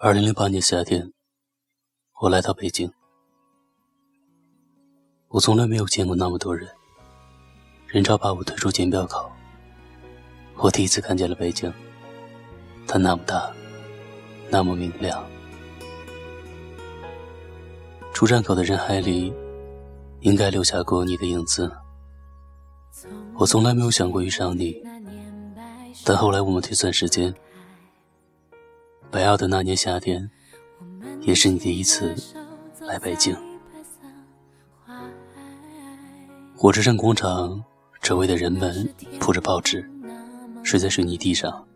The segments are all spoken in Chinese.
二零零八年夏天，我来到北京。我从来没有见过那么多人，人潮把我推出检票口。我第一次看见了北京，它那么大，那么明亮。出站口的人海里，应该留下过你的影子。我从来没有想过遇上你，但后来我们推算时间。北澳的那年夏天，也是你第一次来北京。火车站广场周围的人们铺着报纸，睡在水泥地上。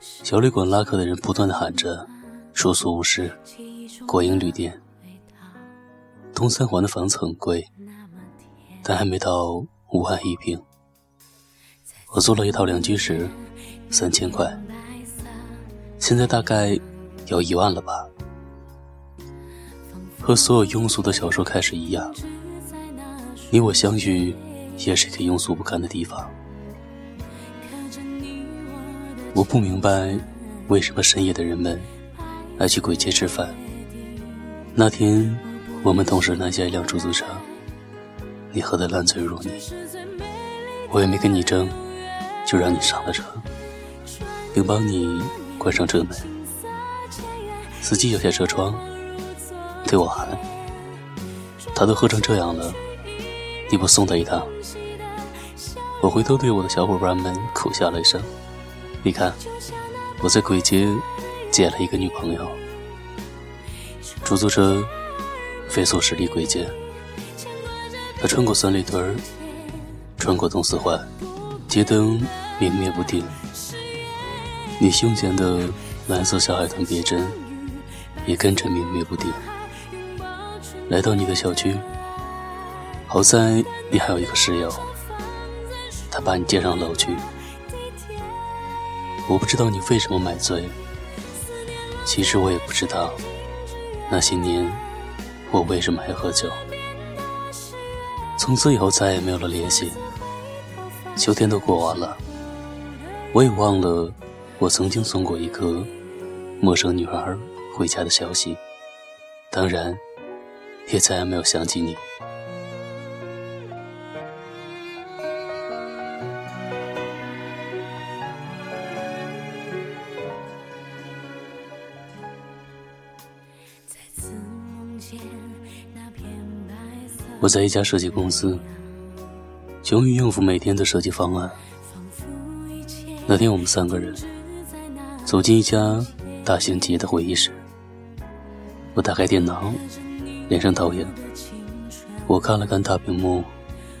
小旅馆拉客的人不断的喊着“住宿无事，国营旅店”。东三环的房子很贵，但还没到五万一平。我租了一套两居室，三千块。现在大概有一万了吧，和所有庸俗的小说开始一样，你我相遇也是一个庸俗不堪的地方。我不明白为什么深夜的人们爱去鬼街吃饭。那天我们同时拦下一辆出租车，你喝得烂醉如泥，我也没跟你争，就让你上了车，并帮你。关上车门，司机摇下车窗，对我喊：“他都喝成这样了，你不送他一趟？”我回头对我的小伙伴们苦笑了一声：“你看，我在鬼街捡了一个女朋友。”出租车飞速驶离鬼街，他穿过三里屯，穿过东四环，街灯明灭不定。你胸前的蓝色小海豚别针也跟着明灭不定。来到你的小区，好在你还有一个室友，他把你接上楼去。我不知道你为什么买醉，其实我也不知道那些年我为什么还喝酒。从此以后再也没有了联系，秋天都过完了，我也忘了。我曾经送过一个陌生女孩回家的消息，当然，也再也没有想起你。我在一家设计公司，穷于应付每天的设计方案。那天我们三个人。走进一家大型企业的会议室，我打开电脑，连上投影。我看了看大屏幕，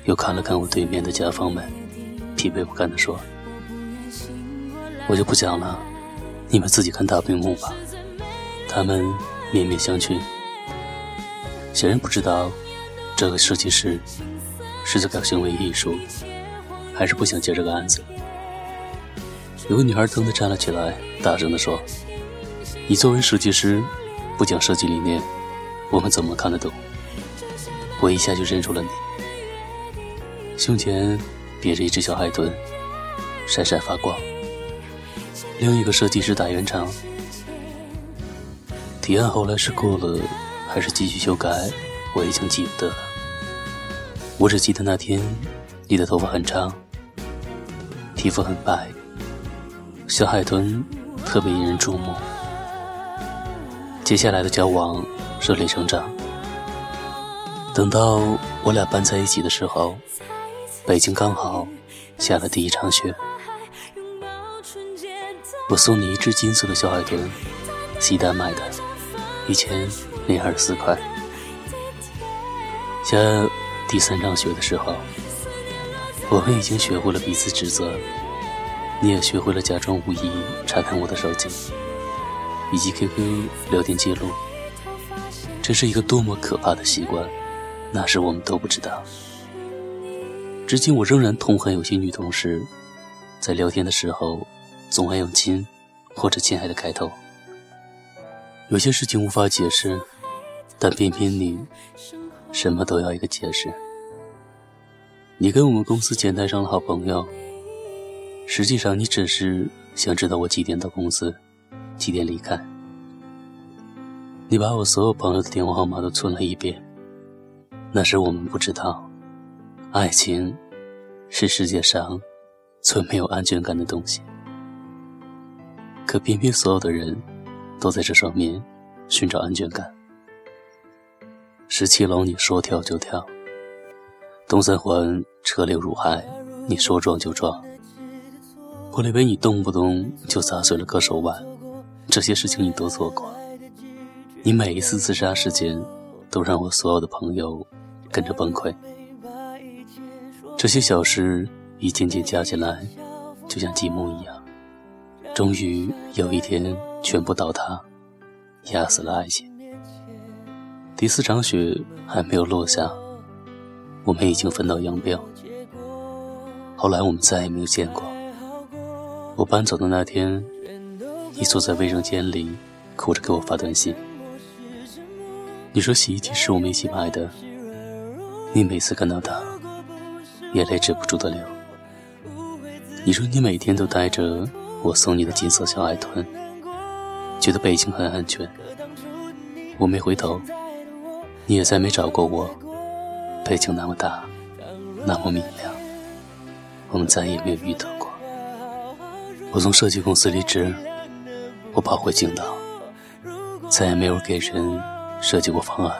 又看了看我对面的甲方们，疲惫不堪地说：“我就不讲了，你们自己看大屏幕吧。”他们面面相觑，显然不知道这个设计师是在搞行为艺术，还是不想接这个案子。有个女孩腾地站了起来，大声地说：“你作为设计师，不讲设计理念，我们怎么看得懂？”我一下就认出了你，胸前别着一只小海豚，闪闪发光。另一个设计师打圆场，提案后来是过了，还是继续修改，我已经记不得了。我只记得那天，你的头发很长，皮肤很白。小海豚特别引人注目。接下来的交往顺理成章。等到我俩搬在一起的时候，北京刚好下了第一场雪。我送你一只金色的小海豚，西单买的，一千零二十四块。下第三场雪的时候，我们已经学会了彼此指责。你也学会了假装无意查看我的手机以及 QQ 聊天记录，这是一个多么可怕的习惯，那时我们都不知道。至今我仍然痛恨有些女同事，在聊天的时候总爱用“亲”或者“亲爱的”开头。有些事情无法解释，但偏偏你什么都要一个解释。你跟我们公司前台上的好朋友。实际上，你只是想知道我几点到公司，几点离开。你把我所有朋友的电话号码都存了一遍。那时我们不知道，爱情是世界上最没有安全感的东西。可偏偏所有的人都在这上面寻找安全感。十七楼你说跳就跳，东三环车流如海，你说撞就撞。玻璃杯你动不动就砸碎了割手腕，这些事情你都做过。你每一次自杀事件，都让我所有的朋友跟着崩溃。这些小事一件件加起来，就像积木一样，终于有一天全部倒塌，压死了爱情。第四场雪还没有落下，我们已经分道扬镳。后来我们再也没有见过。我搬走的那天，你坐在卫生间里，哭着给我发短信。你说洗衣机是我们一起买的，你每次看到它，眼泪止不住的流。你说你每天都带着我送你的金色小海豚，觉得北京很安全。我没回头，你也再没找过我。北京那么大，那么明亮，我们再也没有遇到。我从设计公司离职，我跑回青岛，再也没有给人。设计过方案，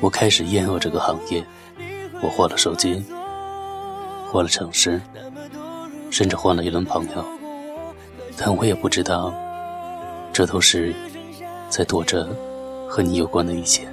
我开始厌恶这个行业。我换了手机，换了城市，甚至换了一轮朋友，但我也不知道，这都是在躲着和你有关的一切。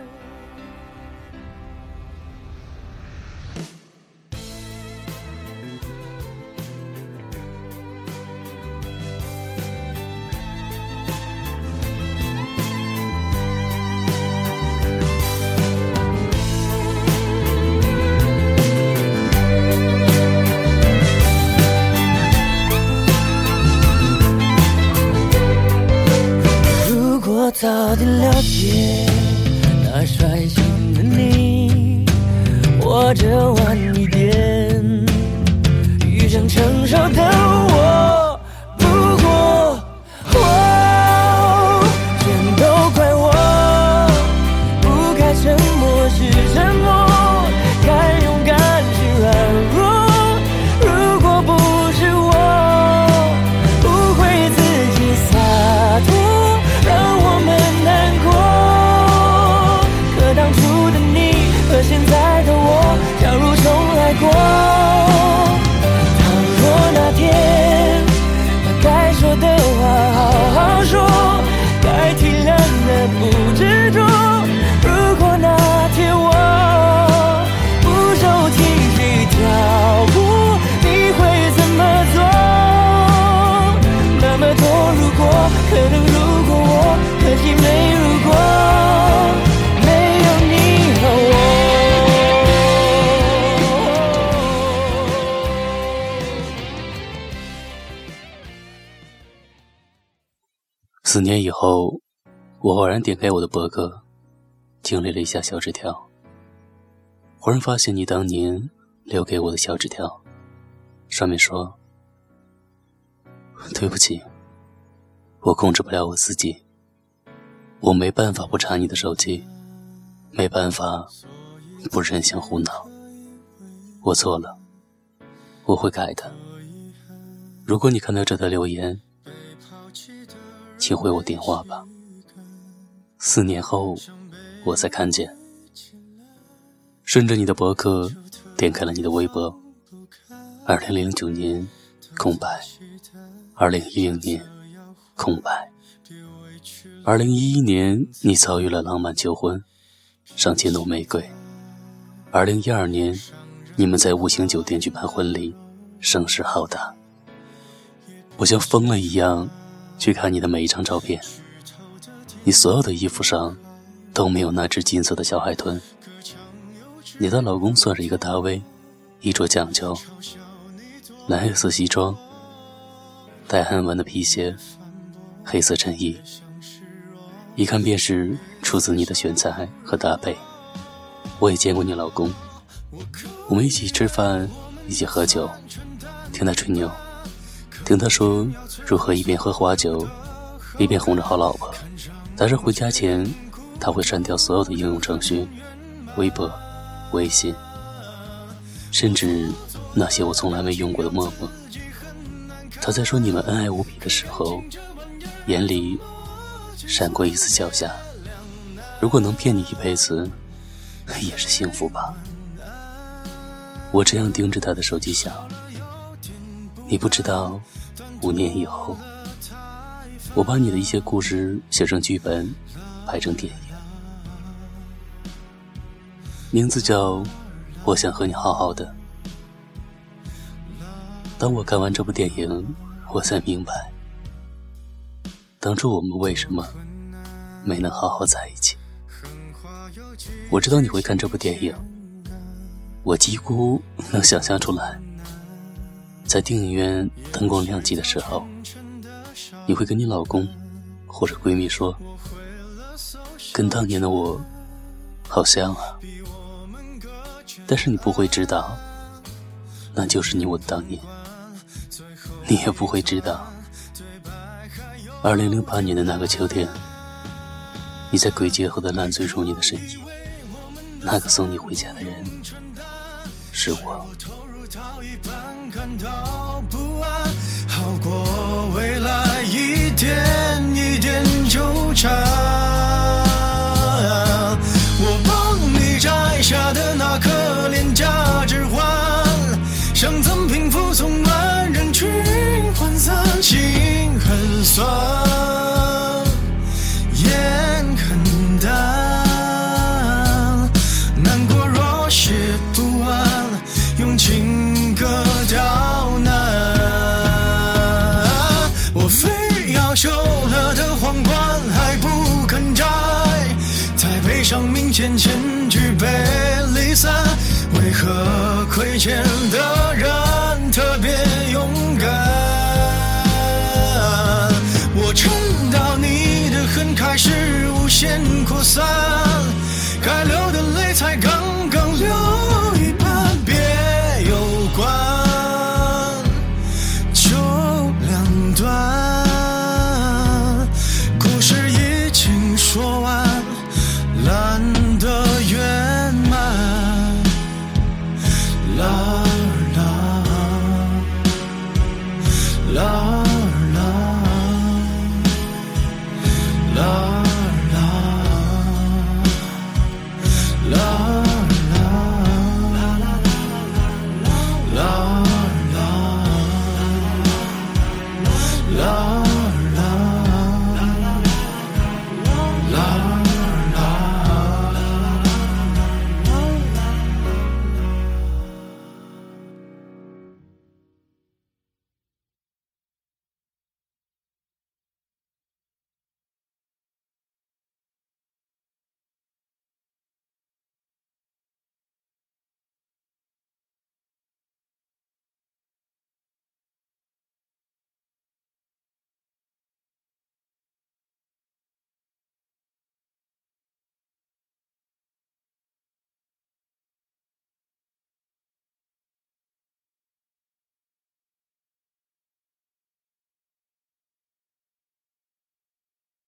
以后，我偶然点开我的博客，经历了一下小纸条。忽然发现你当年留给我的小纸条，上面说：“对不起，我控制不了我自己，我没办法不查你的手机，没办法不任性胡闹。我错了，我会改的。如果你看到这条留言。”请回我电话吧。四年后，我才看见。顺着你的博客，点开了你的微博。二零零九年，空白。二零一零年，空白。二零一一年，你遭遇了浪漫求婚，上千朵玫瑰。二零一二年，你们在五星酒店举办婚礼，声势浩大。我像疯了一样。去看你的每一张照片，你所有的衣服上都没有那只金色的小海豚。你的老公算是一个大 V，衣着讲究，蓝黑色西装，带汗纹的皮鞋，黑色衬衣，一看便是出自你的选材和搭配。我也见过你老公，我们一起吃饭，一起喝酒，听他吹牛。听他说如何一边喝花酒，一边哄着好老婆，但是回家前，他会删掉所有的应用程序、微博、微信，甚至那些我从来没用过的陌陌。他在说你们恩爱无比的时候，眼里闪过一丝狡黠。如果能骗你一辈子，也是幸福吧。我这样盯着他的手机想，你不知道，五年以后。我把你的一些故事写成剧本，拍成电影，名字叫《我想和你好好的》。当我看完这部电影，我才明白，当初我们为什么没能好好在一起。我知道你会看这部电影，我几乎能想象出来，在电影院灯光亮起的时候。你会跟你老公或者闺蜜说，跟当年的我好像啊，但是你不会知道，那就是你我的当年。你也不会知道，二零零八年的那个秋天，你在鬼街喝的烂醉如泥的深夜，那个送你回家的人是我。到一半感到不安，好过未来一点一点纠缠。我帮你摘下的那颗廉价指环，像赠品附送满人群，涣散心很酸。